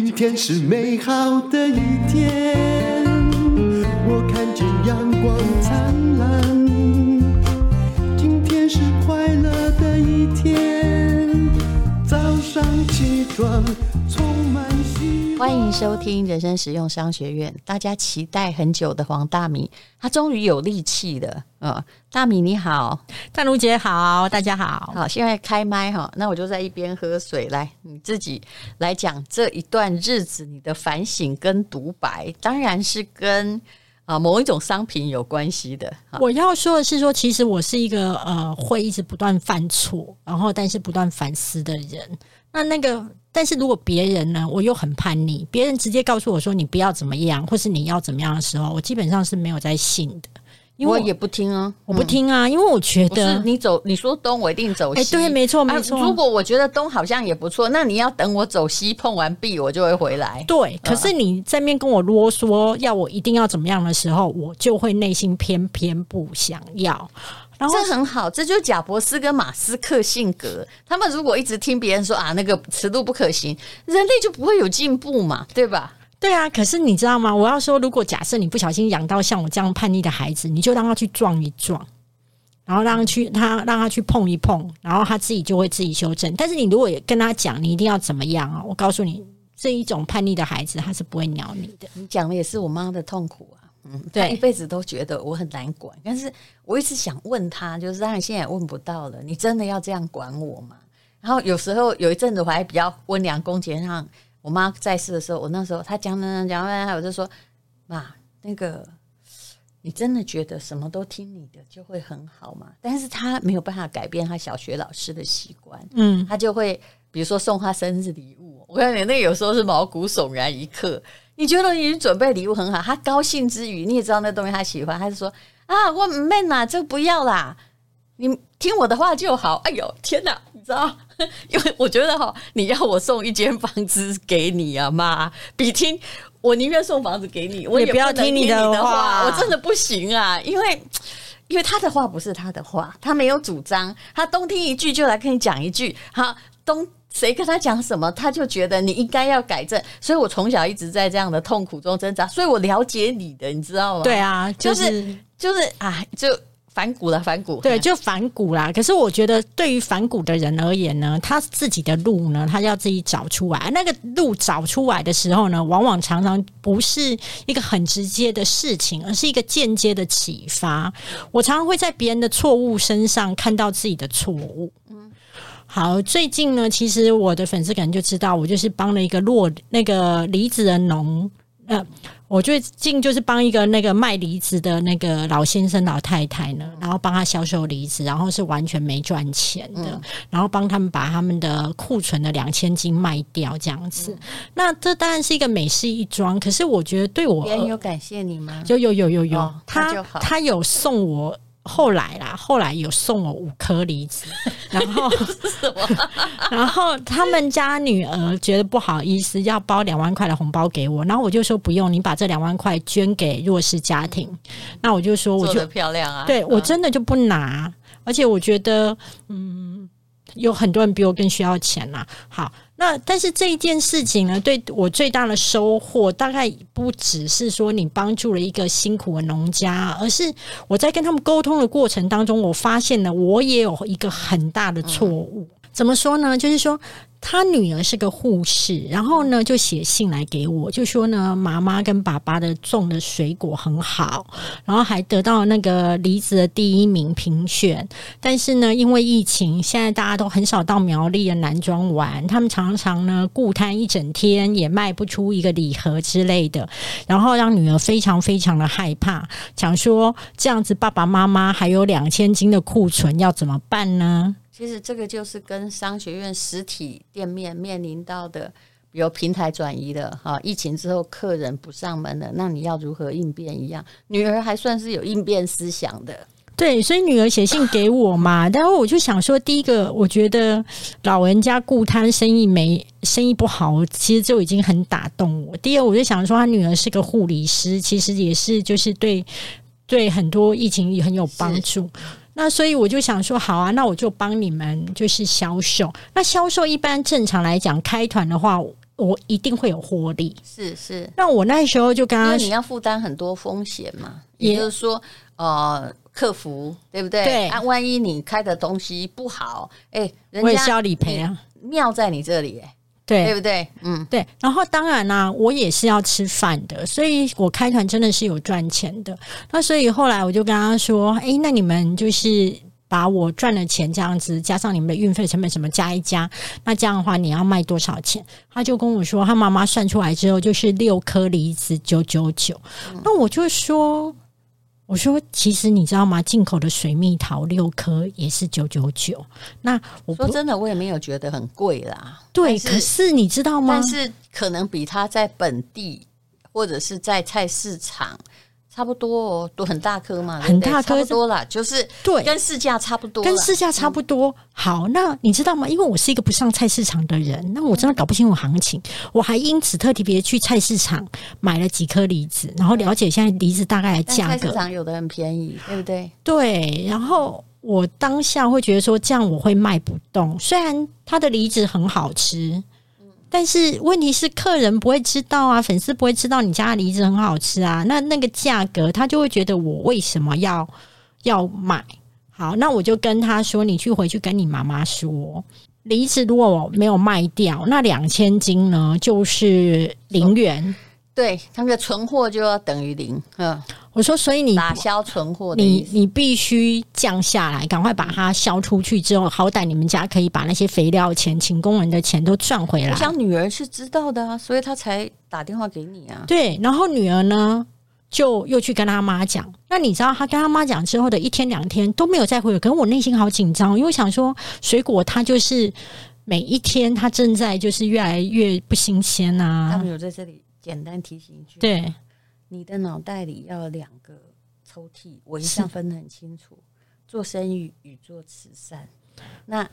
今天是美好的一天，我看见阳光灿烂。今天是快乐的一天，上起床充满希望。欢迎收听人生实用商学院。大家期待很久的黄大米，他终于有力气了。呃，大米你好，淡如姐好，大家好。好，现在开麦哈，那我就在一边喝水。来，你自己来讲这一段日子你的反省跟独白，当然是跟啊某一种商品有关系的。我要说的是说，其实我是一个呃会一直不断犯错，然后但是不断反思的人。那那个，但是如果别人呢，我又很叛逆，别人直接告诉我说你不要怎么样，或是你要怎么样的时候，我基本上是没有在信的。因为也不听啊，我不听啊，嗯、因为我觉得你走，你说东，我一定走西。欸、对，没错，没错、啊。如果我觉得东好像也不错，那你要等我走西碰完壁，我就会回来。对，可是你在面跟我啰嗦，要我一定要怎么样的时候，我就会内心偏偏不想要。然后这很好，这就是贾伯斯跟马斯克性格。他们如果一直听别人说啊，那个尺度不可行，人类就不会有进步嘛，对吧？对啊，可是你知道吗？我要说，如果假设你不小心养到像我这样叛逆的孩子，你就让他去撞一撞，然后让他去他让他去碰一碰，然后他自己就会自己修正。但是你如果跟他讲，你一定要怎么样啊？我告诉你，这一种叛逆的孩子，他是不会鸟你的。你讲的也是我妈的痛苦啊，嗯，对，他一辈子都觉得我很难管。但是我一直想问他，就是当然现在也问不到了，你真的要这样管我吗？然后有时候有一阵子我还比较温良恭俭让。我妈在世的时候，我那时候她讲讲讲讲，我就说：“妈，那个你真的觉得什么都听你的就会很好吗？”但是她没有办法改变她小学老师的习惯，嗯，她就会比如说送她生日礼物，我跟你那有时候是毛骨悚然一刻。你觉得你准备礼物很好，他高兴之余，你也知道那东西他喜欢，他就说：“啊，我妹呐，这个不要啦，你听我的话就好。”哎呦，天哪，你知道？因为我觉得哈，你要我送一间房子给你啊，妈，比听我宁愿送房子给你，我也不要听你的话，我真的不行啊，因为因为他的话不是他的话，他没有主张，他东听一句就来跟你讲一句，哈，东谁跟他讲什么，他就觉得你应该要改正，所以我从小一直在这样的痛苦中挣扎，所以我了解你的，你知道吗？对啊，就是就是啊，就。反骨了，反骨。对，就反骨啦。可是我觉得，对于反骨的人而言呢，他自己的路呢，他要自己找出来。那个路找出来的时候呢，往往常常不是一个很直接的事情，而是一个间接的启发。我常常会在别人的错误身上看到自己的错误。嗯，好，最近呢，其实我的粉丝可能就知道，我就是帮了一个落那个梨子的农。呃，我最近就是帮一个那个卖梨子的那个老先生老太太呢，然后帮他销售梨子，然后是完全没赚钱的，嗯、然后帮他们把他们的库存的两千斤卖掉这样子。嗯、那这当然是一个美事一桩，可是我觉得对我别人有感谢你吗？就有有有有，哦、他他有送我。后来啦，后来有送我五颗梨子，然后 然后他们家女儿觉得不好意思，要包两万块的红包给我，然后我就说不用，你把这两万块捐给弱势家庭。嗯、那我就说，我就漂亮啊，对我真的就不拿，嗯、而且我觉得，嗯，有很多人比我更需要钱啦。好。那但是这一件事情呢，对我最大的收获，大概不只是说你帮助了一个辛苦的农家，而是我在跟他们沟通的过程当中，我发现了我也有一个很大的错误。怎么说呢？就是说。他女儿是个护士，然后呢就写信来给我，就说呢妈妈跟爸爸的种的水果很好，然后还得到那个梨子的第一名评选。但是呢，因为疫情，现在大家都很少到苗栗的南庄玩，他们常常呢顾摊一整天，也卖不出一个礼盒之类的，然后让女儿非常非常的害怕，讲说这样子爸爸妈妈还有两千斤的库存要怎么办呢？其实这个就是跟商学院实体店面面临到的，比如平台转移的哈，疫情之后客人不上门了，那你要如何应变一样？女儿还算是有应变思想的，对，所以女儿写信给我嘛，然后我就想说，第一个，我觉得老人家顾摊生意没生意不好，其实就已经很打动我。第二，我就想说，她女儿是个护理师，其实也是就是对对很多疫情也很有帮助。那所以我就想说，好啊，那我就帮你们就是销售。那销售一般正常来讲，开团的话，我一定会有获利。是是，那我那时候就跟他，因为你要负担很多风险嘛，也就是说，呃，客服对不对？对啊，万一你开的东西不好，哎，人家我也是要理赔啊，妙在你这里，哎。对，对不对？嗯，对。然后当然啦、啊，我也是要吃饭的，所以我开团真的是有赚钱的。那所以后来我就跟他说：“哎，那你们就是把我赚的钱这样子，加上你们的运费成本什么加一加，那这样的话你要卖多少钱？”他就跟我说，他妈妈算出来之后就是六颗梨子九九九。那我就说。我说，其实你知道吗？进口的水蜜桃六颗也是九九九。那我说真的，我也没有觉得很贵啦。对，是可是你知道吗？但是可能比它在本地或者是在菜市场。差不多哦，都很大颗嘛，很大颗，差不多啦，就是对，跟市价差不多，跟市价差不多。好，那你知道吗？因为我是一个不上菜市场的人，那我真的搞不清楚行情。我还因此特地别去菜市场买了几颗梨子，然后了解现在梨子大概的价格。菜市场有的很便宜，对不对？对。然后我当下会觉得说，这样我会卖不动，虽然它的梨子很好吃。但是问题是，客人不会知道啊，粉丝不会知道你家的梨子很好吃啊。那那个价格，他就会觉得我为什么要要买？好，那我就跟他说：“你去回去跟你妈妈说，梨子如果我没有卖掉，那两千斤呢，就是零元。”对，他们的存货就要等于零。嗯，我说，所以你打消存货，你你必须降下来，赶快把它销出去之后，好歹你们家可以把那些肥料钱、请工人的钱都赚回来。我想女儿是知道的啊，所以她才打电话给你啊。对，然后女儿呢，就又去跟她妈讲。那你知道，她跟她妈讲之后的一天两天都没有再回，可是我内心好紧张，因为我想说，水果它就是每一天它正在就是越来越不新鲜啊。他们有在这里。简单提醒一句，对，你的脑袋里要有两个抽屉，我一向分得很清楚，做生意与做慈善，那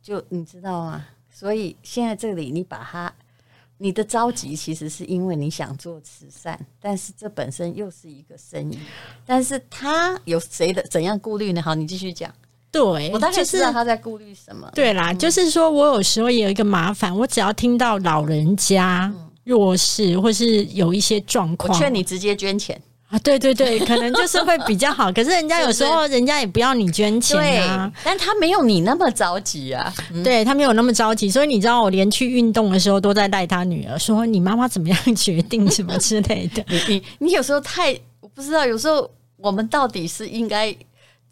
就你知道吗？所以现在这里你把它，你的着急其实是因为你想做慈善，但是这本身又是一个生意，但是他有谁的怎样顾虑呢？好，你继续讲。对，我大概知道他在顾虑什么。对啦，嗯、就是说我有时候也有一个麻烦，我只要听到老人家。嗯弱势或是有一些状况，我劝你直接捐钱啊！对对对，可能就是会比较好。可是人家有时候人家也不要你捐钱啊，但他没有你那么着急啊。嗯、对他没有那么着急，所以你知道我连去运动的时候都在带他女儿，说你妈妈怎么样决定什么之类的。你你你有时候太我不知道，有时候我们到底是应该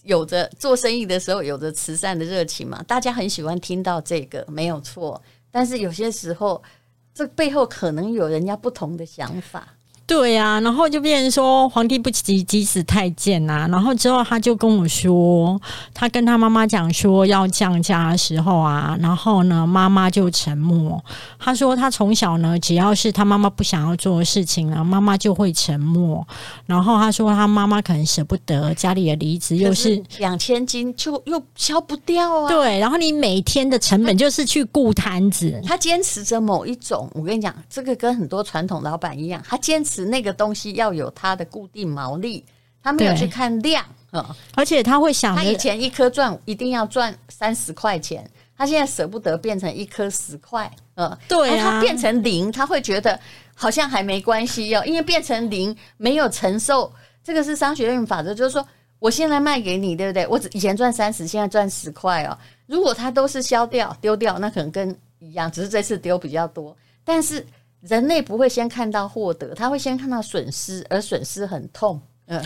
有着做生意的时候有着慈善的热情嘛？大家很喜欢听到这个没有错，但是有些时候。这背后可能有人家不同的想法。对呀、啊，然后就变成说皇帝不急急死太监呐、啊。然后之后他就跟我说，他跟他妈妈讲说要降价的时候啊，然后呢妈妈就沉默。他说他从小呢，只要是他妈妈不想要做的事情呢，妈妈就会沉默。然后他说他妈妈可能舍不得家里的梨子，又是两千斤，就又消不掉啊。对，然后你每天的成本就是去顾摊子。他坚持着某一种，我跟你讲，这个跟很多传统老板一样，他坚持。那个东西要有它的固定毛利，他没有去看量，嗯，而且他会想，他以前一颗赚一定要赚三十块钱，他现在舍不得变成一颗十块，嗯，对啊，他变成零，他会觉得好像还没关系哦，因为变成零没有承受，这个是商学院法则，就是说我现在卖给你，对不对？我以前赚三十，现在赚十块哦。如果他都是消掉丢掉，那可能跟一样，只是这次丢比较多，但是。人类不会先看到获得，他会先看到损失，而损失很痛。嗯，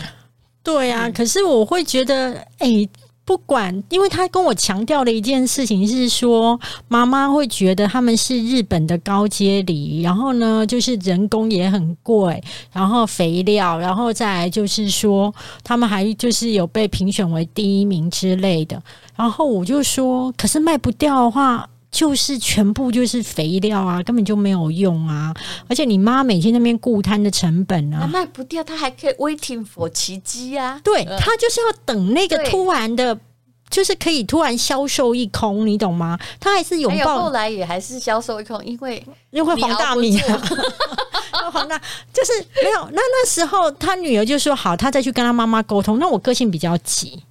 对啊。嗯、可是我会觉得，哎、欸，不管，因为他跟我强调的一件事情是说，妈妈会觉得他们是日本的高阶梨，然后呢，就是人工也很贵，然后肥料，然后再来就是说，他们还就是有被评选为第一名之类的。然后我就说，可是卖不掉的话。就是全部就是肥料啊，根本就没有用啊！而且你妈每天那边固摊的成本啊，卖不掉，她还可以 waiting for 奇迹啊！对，她就是要等那个突然的，就是可以突然销售一空，你懂吗？他还是拥抱，后来也还是销售一空，因为因为黄大米啊，黄大就是没有。那那时候他女儿就说好，他再去跟他妈妈沟通。那我个性比较急，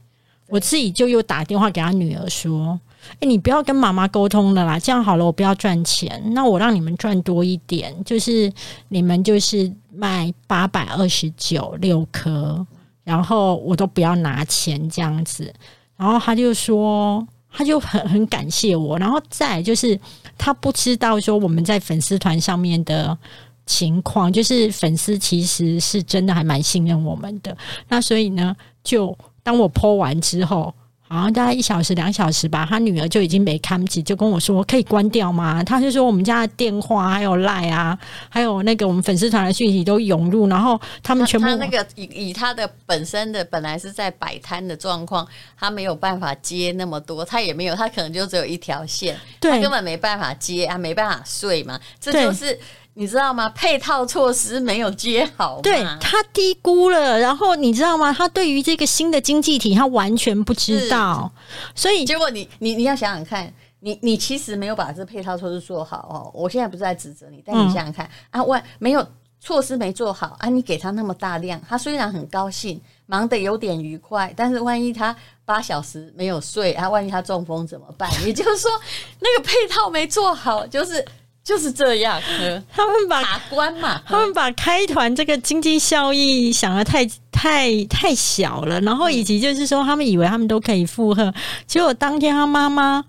我自己就又打电话给他女儿说。哎、你不要跟妈妈沟通了啦，这样好了，我不要赚钱，那我让你们赚多一点，就是你们就是卖八百二十九六颗，然后我都不要拿钱这样子。然后他就说，他就很很感谢我，然后再就是他不知道说我们在粉丝团上面的情况，就是粉丝其实是真的还蛮信任我们的。那所以呢，就当我 po 完之后。好像大概一小时两小时吧，他女儿就已经没看不起，就跟我说可以关掉吗？他就说我们家的电话还有赖啊，还有那个我们粉丝团的讯息都涌入，然后他们全部他那个以以他的本身的本来是在摆摊的状况，他没有办法接那么多，他也没有，他可能就只有一条线，他根本没办法接啊，没办法睡嘛，这就是。你知道吗？配套措施没有接好，对，他低估了。然后你知道吗？他对于这个新的经济体，他完全不知道。所以结果你你你要想想看，你你其实没有把这配套措施做好哦。我现在不是在指责你，但你想想看、嗯、啊，万没有措施没做好啊，你给他那么大量，他虽然很高兴，忙得有点愉快，但是万一他八小时没有睡啊，万一他中风怎么办？也就是说，那个配套没做好，就是。就是这样，他们把卡关嘛，他们把开团这个经济效益想得太太太小了，然后以及就是说，他们以为他们都可以负荷，结果当天他妈妈。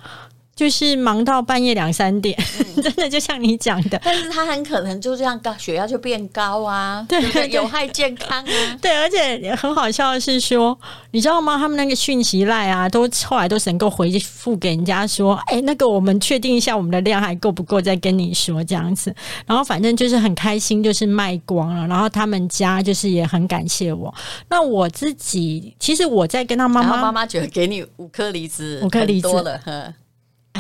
就是忙到半夜两三点，嗯、真的就像你讲的，但是他很可能就这样高血压就变高啊，对，有害健康啊。对，而且很好笑的是说，你知道吗？他们那个讯息赖啊，都后来都能够回复给人家说，哎、欸，那个我们确定一下我们的量还够不够，再跟你说这样子。然后反正就是很开心，就是卖光了。然后他们家就是也很感谢我。那我自己其实我在跟他妈妈，妈妈觉得给你五颗梨子，五颗梨子多了，呵。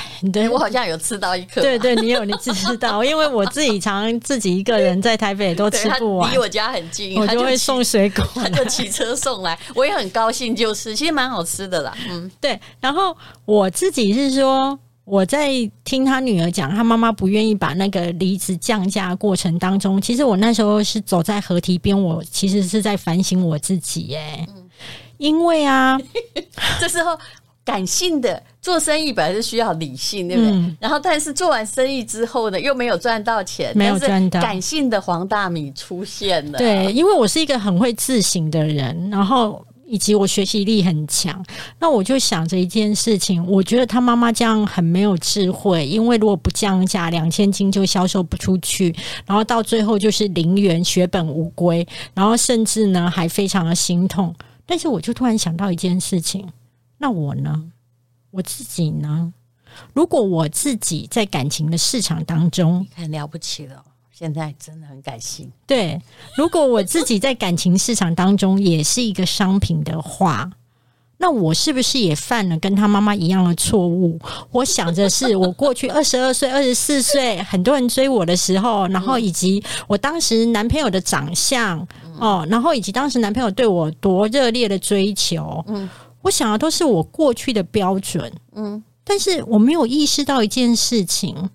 对，我好像有吃到一颗。对对，你有，你吃到，因为我自己常自己一个人在台北都吃不完。离我家很近，我就会送水果，他就骑车送来，我也很高兴，就是其实蛮好吃的啦。嗯，对。然后我自己是说，我在听他女儿讲，他妈妈不愿意把那个梨子降价过程当中，其实我那时候是走在河堤边，我其实是在反省我自己耶。嗯，因为啊，这时候。感性的做生意本来是需要理性，对不对？嗯、然后，但是做完生意之后呢，又没有赚到钱，没有赚到。感性的黄大米出现了。对，因为我是一个很会自省的人，然后以及我学习力很强，那我就想着一件事情，我觉得他妈妈这样很没有智慧，因为如果不降价，两千斤就销售不出去，然后到最后就是零元血本无归，然后甚至呢还非常的心痛。但是我就突然想到一件事情。那我呢？我自己呢？如果我自己在感情的市场当中，很了不起了，现在真的很感性。对，如果我自己在感情市场当中也是一个商品的话，那我是不是也犯了跟他妈妈一样的错误？我想着是我过去二十二岁、二十四岁，很多人追我的时候，然后以及我当时男朋友的长相哦，然后以及当时男朋友对我多热烈的追求，嗯。我想的都是我过去的标准，嗯，但是我没有意识到一件事情，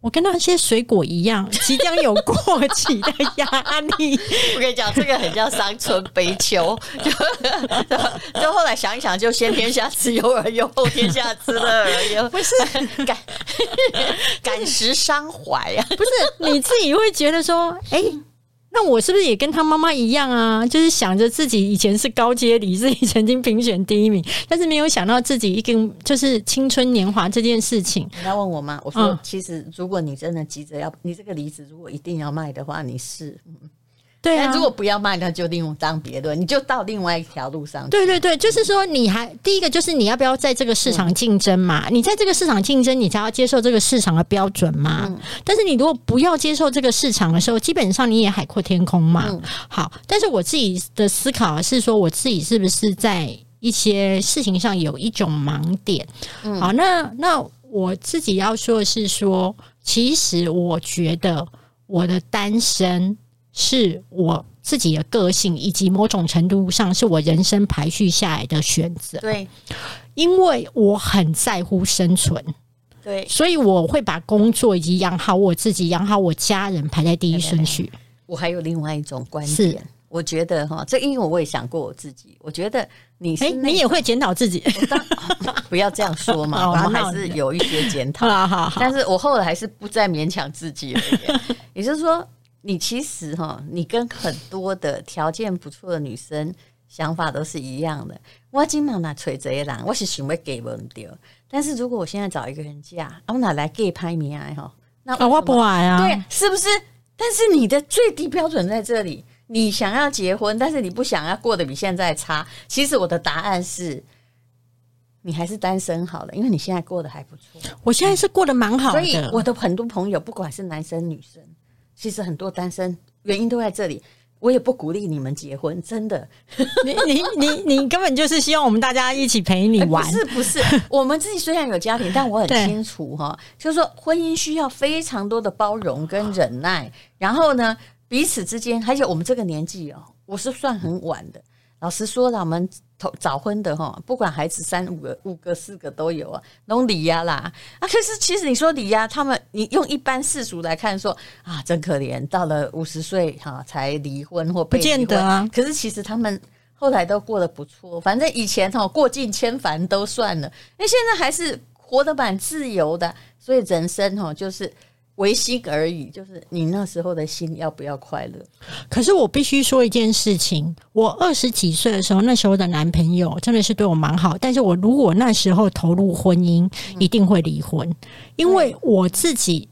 我跟那些水果一样，即将有过期的压力。我跟你讲，这个很像伤春悲秋，就就后来想一想，就先天下之忧而忧，后天下之乐而忧，不是感 感时伤怀啊，不是你自己会觉得说，哎、欸。那我是不是也跟他妈妈一样啊？就是想着自己以前是高阶梨，自己曾经评选第一名，但是没有想到自己一个就是青春年华这件事情。你要问我吗？我说，其实如果你真的急着要，你这个梨子如果一定要卖的话，你是。对啊，如果不要卖，那就另当别论，你就到另外一条路上去。对对对，就是说，你还第一个就是你要不要在这个市场竞争嘛？嗯、你在这个市场竞争，你才要接受这个市场的标准嘛。嗯、但是你如果不要接受这个市场的时候，基本上你也海阔天空嘛。嗯、好，但是我自己的思考是说，我自己是不是在一些事情上有一种盲点？嗯、好，那那我自己要说的是说，其实我觉得我的单身。是我自己的个性，以及某种程度上是我人生排序下来的选择。对，因为我很在乎生存，对，所以我会把工作以及养好我自己、养好我家人排在第一顺序。我还有另外一种观点，是我觉得哈，这因为我也想过我自己，我觉得你是、欸、你也会检讨自己，不要这样说嘛，我们还是有一些检讨。好好好，但是我后来还是不再勉强自己了。也就是说，你其实哈，你跟很多的条件不错的女生想法都是一样的。我今晚拿锤子一我是想要给不掉。但是如果我现在找一个人嫁，我哪来给拍名啊？哈，那我不爱啊，对，是不是？但是你的最低标准在这里。你想要结婚，但是你不想要过得比现在差。其实我的答案是，你还是单身好了，因为你现在过得还不错。我现在是过得蛮好的，所以我的很多朋友，不管是男生女生，其实很多单身原因都在这里。我也不鼓励你们结婚，真的。你你你你根本就是希望我们大家一起陪你玩。欸、不是不是，我们自己虽然有家庭，但我很清楚哈，就是说婚姻需要非常多的包容跟忍耐。然后呢，彼此之间，而且我们这个年纪哦，我是算很晚的。老实说了，我们早婚的哈，不管孩子三五个、五个、四个都有啊，拢离呀啦啊。可是其实你说离呀，他们你用一般世俗来看说啊，真可怜，到了五十岁哈才离婚或被离婚。不见得啊。可是其实他们后来都过得不错，反正以前哈过尽千帆都算了，那现在还是活得蛮自由的。所以人生哈就是。唯心而已，就是你那时候的心要不要快乐？可是我必须说一件事情，我二十几岁的时候，那时候的男朋友真的是对我蛮好，但是我如果那时候投入婚姻，一定会离婚，因为我自己。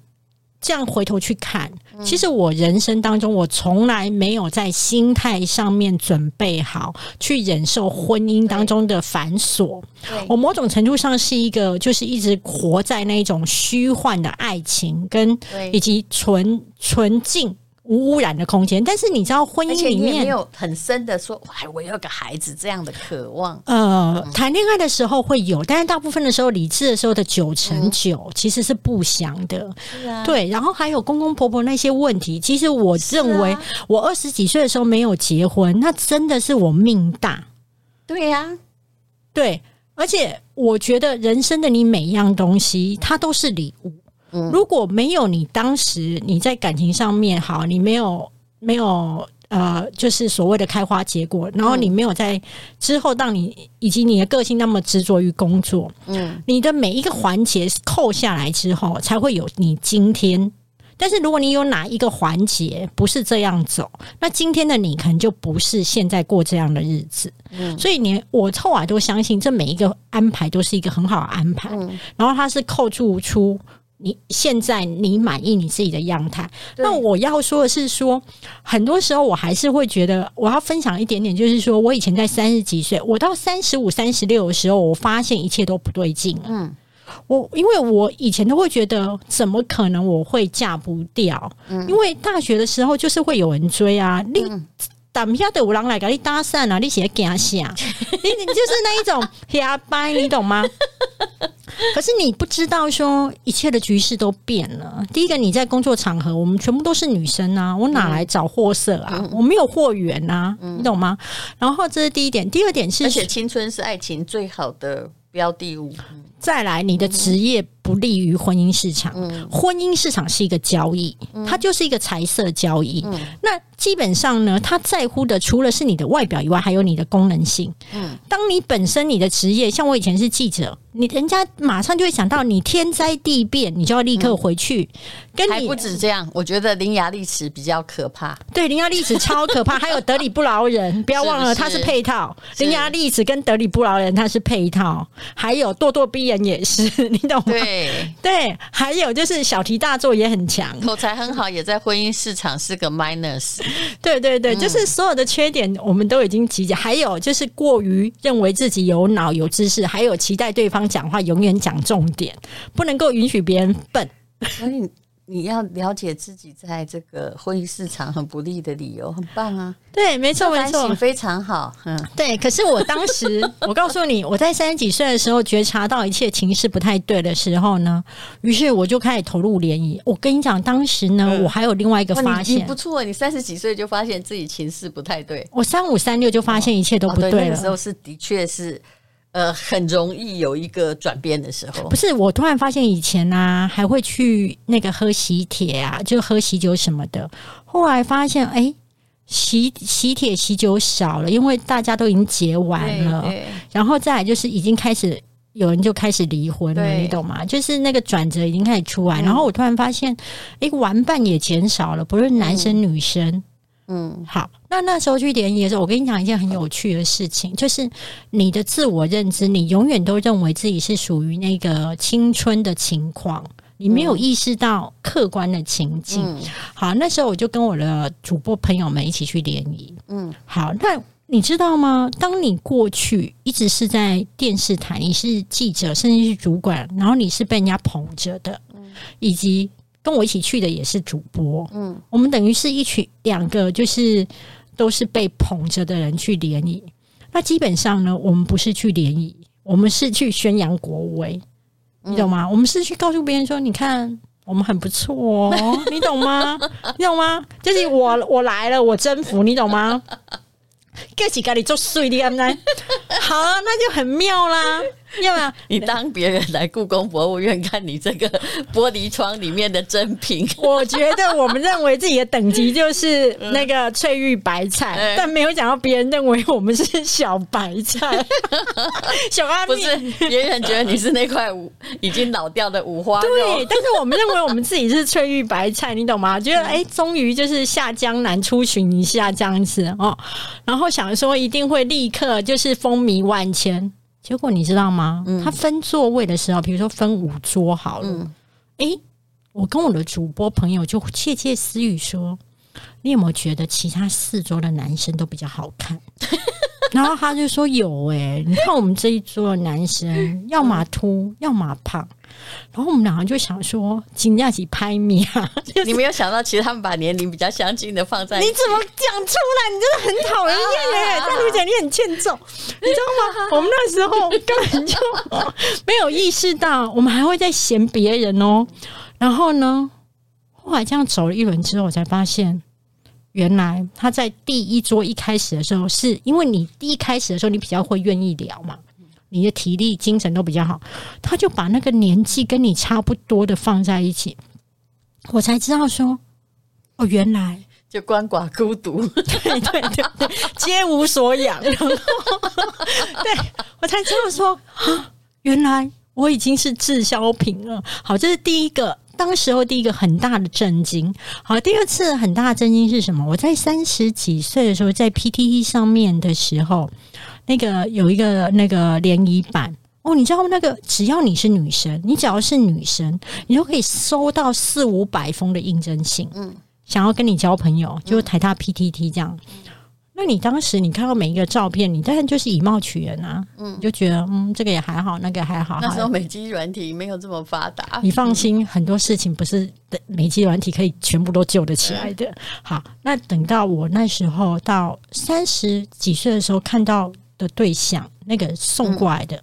这样回头去看，其实我人生当中，我从来没有在心态上面准备好去忍受婚姻当中的繁琐。我某种程度上是一个，就是一直活在那种虚幻的爱情跟以及纯纯净。无污染的空间，但是你知道婚姻里面没有很深的说，哎，我要个孩子这样的渴望。呃，谈恋爱的时候会有，但是大部分的时候，理智的时候的九成九其实是不想的。对。然后还有公公婆婆那些问题，其实我认为，我二十几岁的时候没有结婚，那真的是我命大。对呀，对。而且我觉得人生的你每一样东西，它都是礼物。如果没有你当时你在感情上面好，你没有没有呃，就是所谓的开花结果，然后你没有在之后，让你以及你的个性那么执着于工作，嗯，你的每一个环节扣下来之后，才会有你今天。但是如果你有哪一个环节不是这样走，那今天的你可能就不是现在过这样的日子。嗯，所以你我后来都相信，这每一个安排都是一个很好的安排。嗯，然后它是扣住出。你现在你满意你自己的样态？那我要说的是说，很多时候我还是会觉得，我要分享一点点，就是说我以前在三十几岁，我到三十五、三十六的时候，我发现一切都不对劲。嗯，我因为我以前都会觉得，怎么可能我会嫁不掉？嗯，因为大学的时候就是会有人追啊，你打不下的五郎来给你搭讪啊，你写给他写，你你就是那一种瞎掰，你懂吗？可是你不知道，说一切的局势都变了。第一个，你在工作场合，我们全部都是女生啊，我哪来找货色啊？嗯、我没有货源啊，嗯、你懂吗？然后这是第一点，第二点是，而且青春是爱情最好的标的物。再来，你的职业不利于婚姻市场。嗯、婚姻市场是一个交易，它就是一个财色交易。嗯、那基本上呢，他在乎的除了是你的外表以外，还有你的功能性。嗯，当你本身你的职业，像我以前是记者。你人家马上就会想到你天灾地变，你就要立刻回去。嗯、跟你还不止这样，我觉得伶牙俐齿比较可怕。对，伶牙俐齿超可怕。还有得理不饶人，不要忘了它是配套。伶牙俐齿跟得理不饶人它是配套，还有咄咄逼人也是，你懂吗？对对，还有就是小题大做也很强，口才很好，也在婚姻市场是个 minus。对对对，就是所有的缺点我们都已经集结。还有就是过于认为自己有脑有知识，还有期待对方。讲话永远讲重点，不能够允许别人笨。所以你要了解自己在这个婚姻市场很不利的理由，很棒啊！对，没错，没错，非常好。嗯，对。可是我当时，我告诉你，我在三十几岁的时候觉察到一切情势不太对的时候呢，于是我就开始投入联谊。我跟你讲，当时呢，嗯、我还有另外一个发现，你，你不错，你三十几岁就发现自己情势不太对。我三五三六就发现一切都不对了。那个时候是的确是。呃，很容易有一个转变的时候。不是，我突然发现以前呢、啊，还会去那个喝喜帖啊，就喝喜酒什么的。后来发现，哎，喜喜帖喜酒少了，因为大家都已经结完了，然后再来就是已经开始有人就开始离婚了，你懂吗？就是那个转折已经开始出来，然后我突然发现，哎，玩伴也减少了，不论男生女生。嗯，好，那那时候去联谊的时候，我跟你讲一件很有趣的事情，就是你的自我认知，你永远都认为自己是属于那个青春的情况，你没有意识到客观的情境。嗯、好，那时候我就跟我的主播朋友们一起去联谊。嗯，好，那你知道吗？当你过去一直是在电视台，你是记者，甚至是主管，然后你是被人家捧着的，以及。跟我一起去的也是主播，嗯，我们等于是一群两个，就是都是被捧着的人去联谊。那基本上呢，我们不是去联谊，我们是去宣扬国威，你懂吗？嗯、我们是去告诉别人说，你看我们很不错哦，你懂吗？你懂吗？就是我我来了，我征服，你懂吗？各起各里做碎的，好啊，那就很妙啦。要不要你当别人来故宫博物院看你这个玻璃窗里面的珍品？我觉得我们认为自己的等级就是那个翠玉白菜，嗯、但没有想到别人认为我们是小白菜。小阿不是别人觉得你是那块五已经老掉的五花肉，对，但是我们认为我们自己是翠玉白菜，你懂吗？觉得哎，终于就是下江南出巡一下这样子哦，然后想说一定会立刻就是风靡万千。结果你知道吗？他分座位的时候，比如说分五桌好了。哎、嗯，我跟我的主播朋友就窃窃私语说：“你有没有觉得其他四桌的男生都比较好看？”然后他就说：“有哎、欸，你看我们这一桌的男生，要么秃，要么胖。”然后我们两个就想说，惊讶起拍米啊！你没有想到，其实他们把年龄比较相近的放在……你怎么讲出来？你真的很讨人厌耶！再录讲，你很欠揍，你知道吗？我们那时候根本就没有意识到，我们还会在嫌别人哦。然后呢，后来这样走了一轮之后，我才发现，原来他在第一桌一开始的时候，是因为你第一开始的时候，你比较会愿意聊嘛。你的体力、精神都比较好，他就把那个年纪跟你差不多的放在一起，我才知道说，哦，原来就鳏寡孤独，对对对对，皆无所养，然 后对我才知道说啊，原来我已经是滞销品了。好，这是第一个，当时候第一个很大的震惊。好，第二次很大的震惊是什么？我在三十几岁的时候，在 PTT 上面的时候。那个有一个那个联谊版哦，你知道那个只要你是女生，你只要是女生，你就可以收到四五百封的应征信，嗯，想要跟你交朋友，就是台大 PTT 这样。嗯、那你当时你看到每一个照片，你当然就是以貌取人啊，嗯，你就觉得嗯，这个也还好，那个还好。那时候美肌软体没有这么发达，你放心，很多事情不是美肌软体可以全部都救得起来的。嗯、好，那等到我那时候到三十几岁的时候，看到。的对象，那个送过来的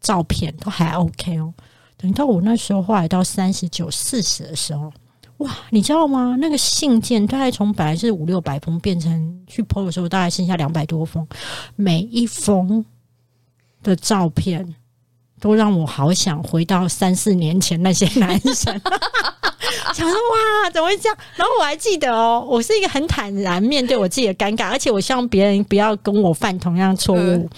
照片都还 OK 哦。等到我那时候，后来到三十九、四十的时候，哇，你知道吗？那个信件大概从本来是五六百封，变成去 PO 的时候，大概剩下两百多封。每一封的照片都让我好想回到三四年前那些男生。想说哇，怎么会这样？然后我还记得哦，我是一个很坦然面对我自己的尴尬，而且我希望别人不要跟我犯同样错误。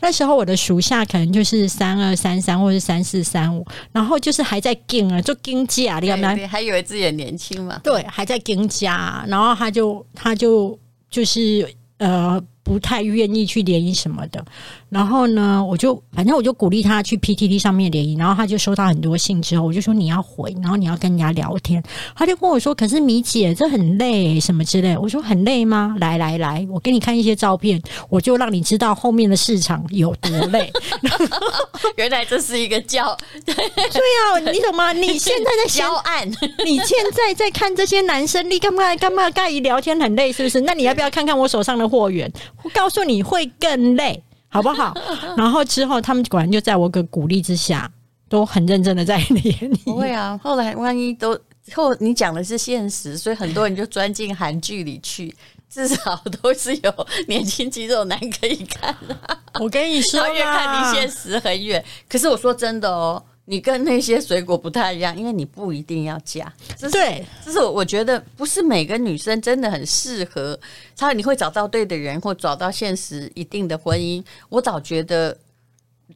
那时候我的属下可能就是三二三三或是三四三五，然后就是还在跟啊，就跟加，你看你还以为自己很年轻嘛？对，还在跟家，然后他就他就就是呃。不太愿意去联谊什么的，然后呢，我就反正我就鼓励他去 PTT 上面联谊，然后他就收到很多信之后，我就说你要回，然后你要跟人家聊天，他就跟我说，可是米姐这很累什么之类，我说很累吗？来来来，我给你看一些照片，我就让你知道后面的市场有多累。原来这是一个教，对啊，你懂吗？你现在在教案，你现在在看这些男生，你干嘛干嘛跟一聊天很累，是不是？那你要不要看看我手上的货源？我告诉你会更累，好不好？然后之后他们果然就在我个鼓励之下，都很认真的在联谊。不会啊，后来万一都后你讲的是现实，所以很多人就钻进韩剧里去，至少都是有年轻肌肉男可以看。我跟你说，越看离现实很远。可是我说真的哦，你跟那些水果不太一样，因为你不一定要嫁。对，这是我觉得不是每个女生真的很适合，她你会找到对的人，或找到现实一定的婚姻。我早觉得。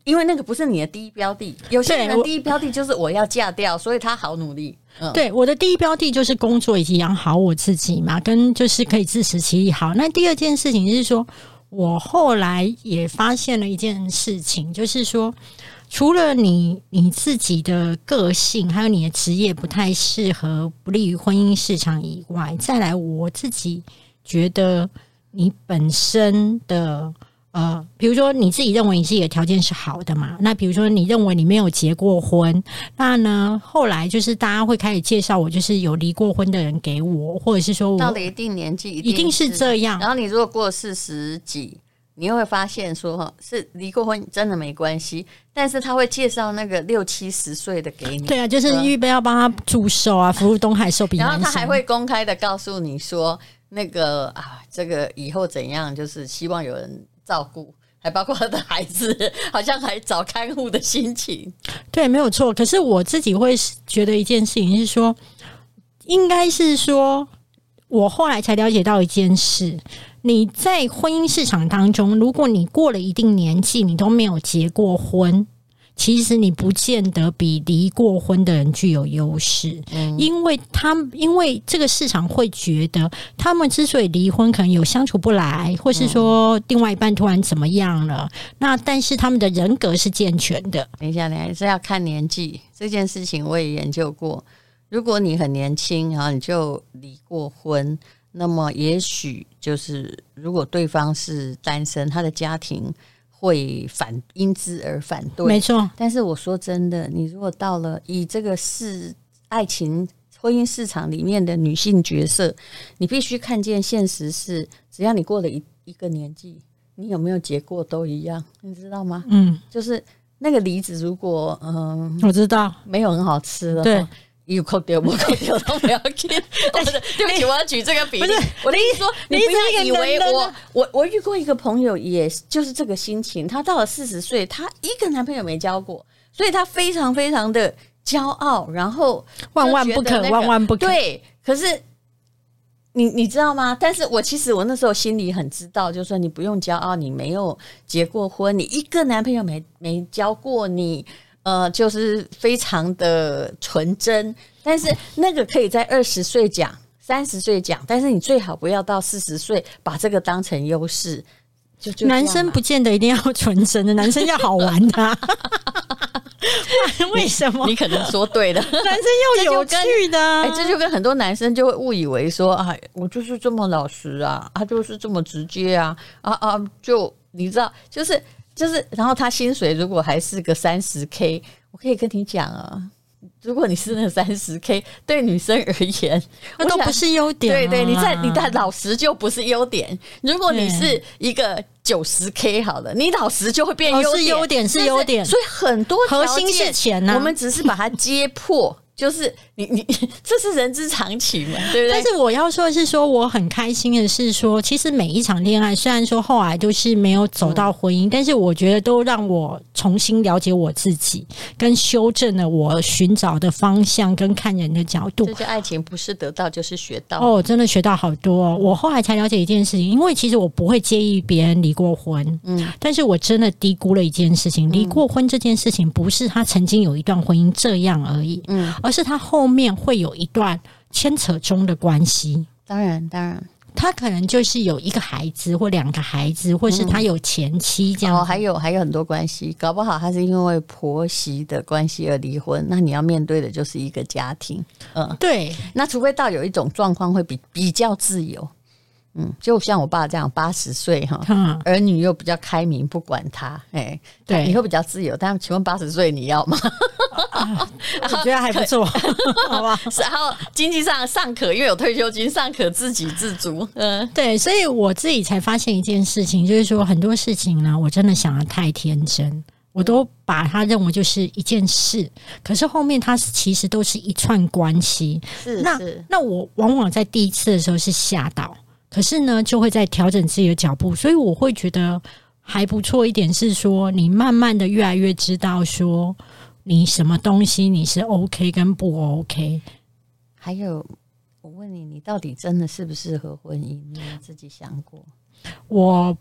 因为那个不是你的第一标的，有些人的第一标的就是我要嫁掉，所以他好努力。嗯，对，我的第一标的就是工作以及养好我自己嘛，跟就是可以自食其力。好，那第二件事情就是说，我后来也发现了一件事情，就是说，除了你你自己的个性，还有你的职业不太适合，不利于婚姻市场以外，再来我自己觉得你本身的。呃，比如说你自己认为你自己的条件是好的嘛？那比如说你认为你没有结过婚，那呢后来就是大家会开始介绍我，就是有离过婚的人给我，或者是说我到了一定年纪一定是这样。然后你如果过四十几，你又会发现说哈，是离过婚真的没关系，但是他会介绍那个六七十岁的给你。对啊，就是预备要帮他祝寿啊，福如东海，寿比南山。然后他还会公开的告诉你说，那个啊，这个以后怎样，就是希望有人。照顾，还包括他的孩子，好像还找看护的心情。对，没有错。可是我自己会觉得一件事情是说，应该是说，我后来才了解到一件事：你在婚姻市场当中，如果你过了一定年纪，你都没有结过婚。其实你不见得比离过婚的人具有优势，嗯，因为他们因为这个市场会觉得，他们之所以离婚，可能有相处不来，或是说另外一半突然怎么样了，那但是他们的人格是健全的。等一下，你还是要看年纪这件事情，我也研究过。如果你很年轻，然后你就离过婚，那么也许就是如果对方是单身，他的家庭。会反因之而反对，没错。但是我说真的，你如果到了以这个是爱情婚姻市场里面的女性角色，你必须看见现实是，只要你过了一一个年纪，你有没有结过都一样，你知道吗？嗯，就是那个梨子，如果嗯，我知道没有很好吃的，对。有扣掉，我扣掉都不要紧。对不起，我要举这个比例。我的意思说，你不要以为我我我遇过一个朋友，也就是这个心情。她到了四十岁，她一个男朋友没交过，所以她非常非常的骄傲，然后万万不可，万万不可。对，可是你你知道吗？但是我其实我那时候心里很知道，就是说你不用骄傲，你没有结过婚，你一个男朋友没没交过你。呃，就是非常的纯真，但是那个可以在二十岁讲，三十岁讲，但是你最好不要到四十岁把这个当成优势。就，就男生不见得一定要纯真的，男生要好玩的、啊。为什么？你可能说对了，男生要有趣的。哎、欸，这就跟很多男生就会误以为说，啊，我就是这么老实啊，他就是这么直接啊，啊啊，就你知道，就是。就是，然后他薪水如果还是个三十 K，我可以跟你讲啊，如果你是那三十 K，对女生而言，那都不是优点。对对，你在你在老实就不是优点。如果你是一个九十 K 好了，你老实就会变优点，是优点是优点。所以很多核心是钱呢，我们只是把它揭破。就是你你 这是人之常情嘛，对不对？但是我要说的是，说我很开心的是说，其实每一场恋爱，虽然说后来都是没有走到婚姻，嗯、但是我觉得都让我重新了解我自己，跟修正了我寻找的方向跟看人的角度。这些爱情不是得到就是学到哦，真的学到好多。哦我后来才了解一件事情，因为其实我不会介意别人离过婚，嗯，但是我真的低估了一件事情，离过婚这件事情不是他曾经有一段婚姻这样而已，嗯。而是他后面会有一段牵扯中的关系，当然，当然，他可能就是有一个孩子或两个孩子，或是他有前妻这样、嗯，哦，还有还有很多关系，搞不好他是因为婆媳的关系而离婚，那你要面对的就是一个家庭，嗯，对，那除非到有一种状况会比比较自由。嗯，就像我爸这样，八十岁哈，儿女又比较开明，不管他，哎、欸，对，你会比较自由。但请问八十岁你要吗？啊、我觉得还不错，好吧。然后经济上尚可，因为有退休金，尚可自给自足。嗯，对，所以我自己才发现一件事情，就是说很多事情呢，我真的想的太天真，我都把它认为就是一件事，可是后面它其实都是一串关系。是，那是那我往往在第一次的时候是吓到。可是呢，就会在调整自己的脚步，所以我会觉得还不错一点是说，你慢慢的越来越知道说，你什么东西你是 OK 跟不 OK。还有，我问你，你到底真的适不适合婚姻？你有自己想过？我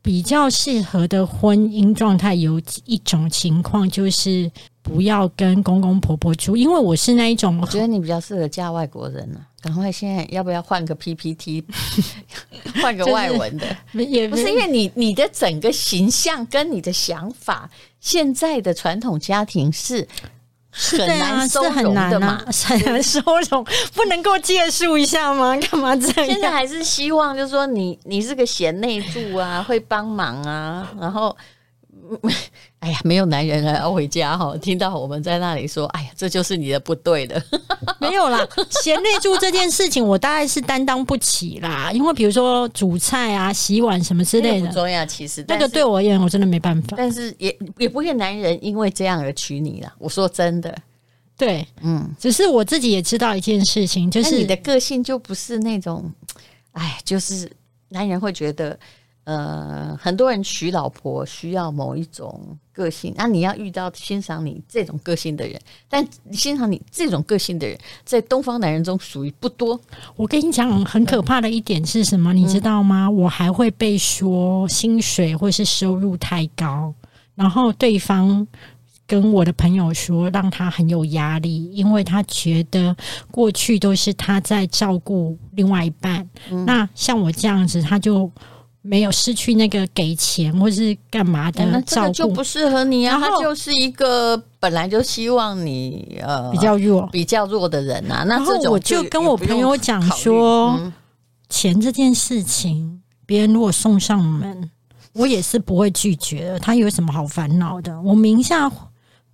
比较适合的婚姻状态有一种情况，就是不要跟公公婆婆住，因为我是那一种。我觉得你比较适合嫁外国人呢、啊。赶快，现在要不要换个 PPT，换个外文的？也不是因为你你的整个形象跟你的想法，现在的传统家庭是很难收容的嘛？很难收容，不能够借宿一下吗？干嘛这样？现在还是希望，就是说你你是个贤内助啊，会帮忙啊，然后。哎呀，没有男人还要回家哈！听到我们在那里说，哎呀，这就是你的不对的。没有啦，贤内助这件事情，我大概是担当不起啦。因为比如说煮菜啊、洗碗什么之类的，不重要。其实那个对我而言，我真的没办法。但是也也不会男人因为这样而娶你了。我说真的，对，嗯，只是我自己也知道一件事情，就是你的个性就不是那种，哎，就是男人会觉得。呃，很多人娶老婆需要某一种个性，那、啊、你要遇到欣赏你这种个性的人，但欣赏你这种个性的人，在东方男人中属于不多。我跟你讲，很可怕的一点是什么，你知道吗？嗯、我还会被说薪水或是收入太高，然后对方跟我的朋友说，让他很有压力，因为他觉得过去都是他在照顾另外一半，嗯、那像我这样子，他就。没有失去那个给钱或是干嘛的照顾，就不适合你啊！他就是一个本来就希望你呃比较弱、比较弱的人啊。那然后我就跟我朋友讲说，嗯、钱这件事情，别人如果送上门，我也是不会拒绝的。他有什么好烦恼的？我名下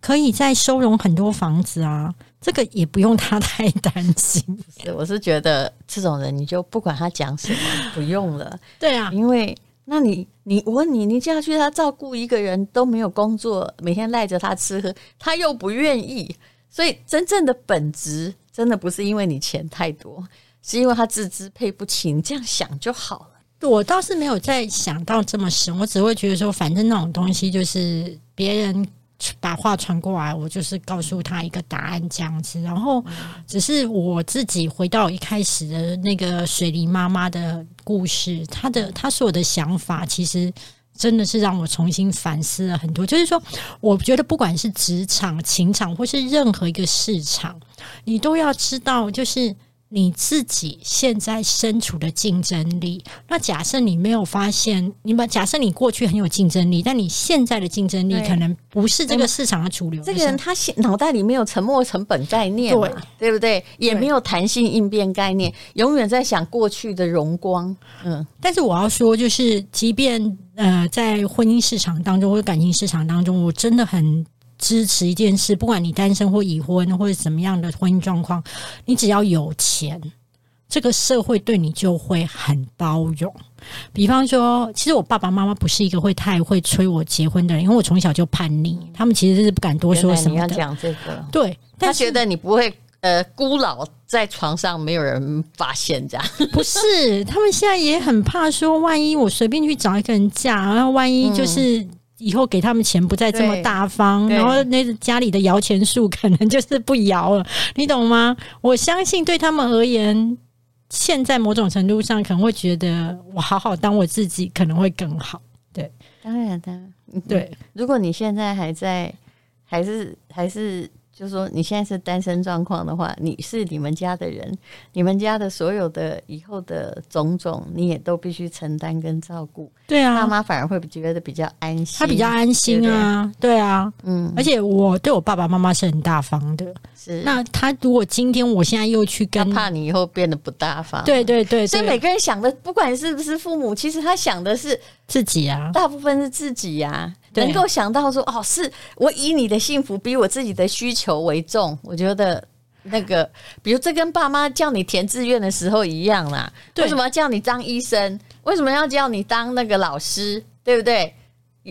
可以再收容很多房子啊。这个也不用他太担心，是，我是觉得这种人你就不管他讲什么，不用了。对啊，因为那你你我问你，你嫁去他照顾一个人都没有工作，每天赖着他吃喝，他又不愿意，所以真正的本质真的不是因为你钱太多，是因为他自支配不起。你这样想就好了。我倒是没有再想到这么深，我只会觉得说，反正那种东西就是别人。把话传过来，我就是告诉他一个答案这样子。然后，只是我自己回到一开始的那个水梨妈妈的故事，她的她所有的想法，其实真的是让我重新反思了很多。就是说，我觉得不管是职场、情场，或是任何一个市场，你都要知道，就是。你自己现在身处的竞争力，那假设你没有发现，你把假设你过去很有竞争力，但你现在的竞争力可能不是这个市场的主流。这个人他脑袋里没有沉没成本概念，对对不对？也没有弹性应变概念，永远在想过去的荣光。嗯，但是我要说，就是即便呃，在婚姻市场当中或者感情市场当中，我真的很。支持一件事，不管你单身或已婚，或者怎么样的婚姻状况，你只要有钱，这个社会对你就会很包容。比方说，其实我爸爸妈妈不是一个会太会催我结婚的人，因为我从小就叛逆，他们其实是不敢多说什么的。你要讲这个，对，他觉得你不会呃孤老在床上，没有人发现这样。不是，他们现在也很怕说，万一我随便去找一个人嫁，然后万一就是。嗯以后给他们钱不再这么大方，然后那家里的摇钱树可能就是不摇了，你懂吗？我相信对他们而言，现在某种程度上可能会觉得我好好当我自己可能会更好。对，当然的，对。如果你现在还在，还是还是。就是说，你现在是单身状况的话，你是你们家的人，你们家的所有的以后的种种，你也都必须承担跟照顾。对啊，爸妈反而会觉得比较安心，他比较安心啊，对，对，对啊，嗯，而且我对我爸爸妈妈是很大方的。是，那他如果今天我现在又去跟，他怕你以后变得不大方。对对对，对，所以每个人想的，不管是不是父母，其实他想的是自己啊，大部分是自己呀、啊。能够想到说哦，是我以你的幸福比我自己的需求为重，我觉得那个，比如这跟爸妈叫你填志愿的时候一样啦。为什么要叫你当医生？为什么要叫你当那个老师？对不对？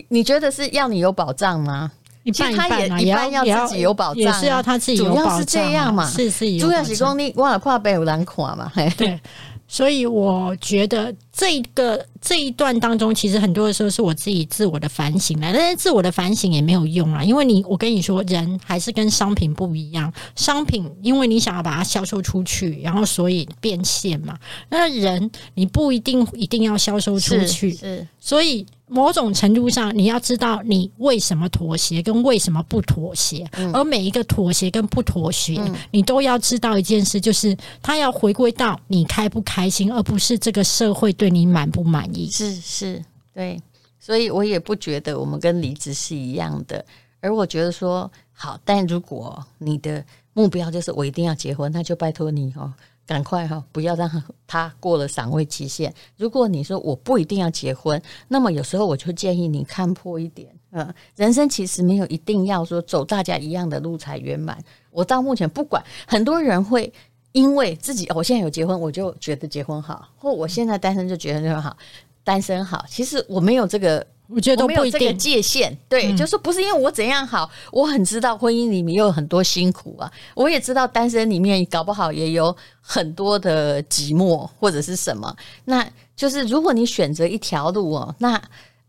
你觉得是要你有保障吗？一半一半啊、其实他也一般要自己有保障、啊，也是要他自己有保障、啊。主要是这样嘛，是是主要是说你忘了跨背有难跨嘛。对，所以我觉得这个这一段当中，其实很多的时候是我自己自我的反省来，但是自我的反省也没有用啊，因为你我跟你说，人还是跟商品不一样。商品因为你想要把它销售出去，然后所以变现嘛。那人你不一定一定要销售出去，所以。某种程度上，你要知道你为什么妥协跟为什么不妥协，嗯、而每一个妥协跟不妥协，嗯、你都要知道一件事，就是它要回归到你开不开心，而不是这个社会对你满不满意。是是，对，所以我也不觉得我们跟离职是一样的，而我觉得说好，但如果你的目标就是我一定要结婚，那就拜托你哦。赶快哈，不要让他过了赏味期限。如果你说我不一定要结婚，那么有时候我就建议你看破一点。嗯，人生其实没有一定要说走大家一样的路才圆满。我到目前不管，很多人会因为自己我现在有结婚，我就觉得结婚好，或我现在单身就觉得就好，单身好。其实我没有这个。我觉得没有这个界限，对，嗯、就是说不是因为我怎样好，我很知道婚姻里面有很多辛苦啊，我也知道单身里面搞不好也有很多的寂寞或者是什么，那就是如果你选择一条路哦，那。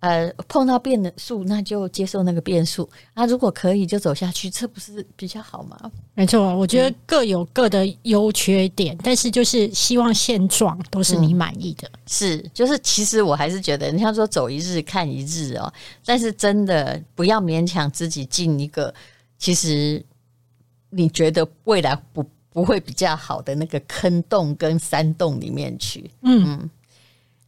呃，碰到变数，那就接受那个变数。那如果可以，就走下去，这不是比较好吗？没错，我觉得各有各的优缺点，嗯、但是就是希望现状都是你满意的。嗯、是，就是其实我还是觉得，你像说走一日看一日哦，但是真的不要勉强自己进一个其实你觉得未来不不会比较好的那个坑洞跟山洞里面去。嗯。嗯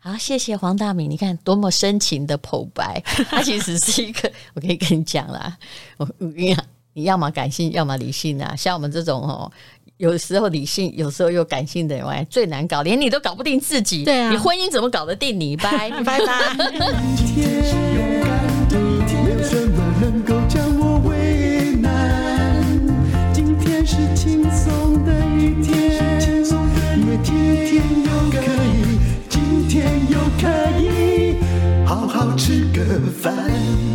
好，谢谢黄大米。你看多么深情的剖白，他其实是一个，我可以跟你讲啦，我我跟你讲，你要么感性，要么理性啊。像我们这种哦，有时候理性，有时候又感性的人，最难搞，连你都搞不定自己。对啊，你婚姻怎么搞得定你？拜拜拜。烦。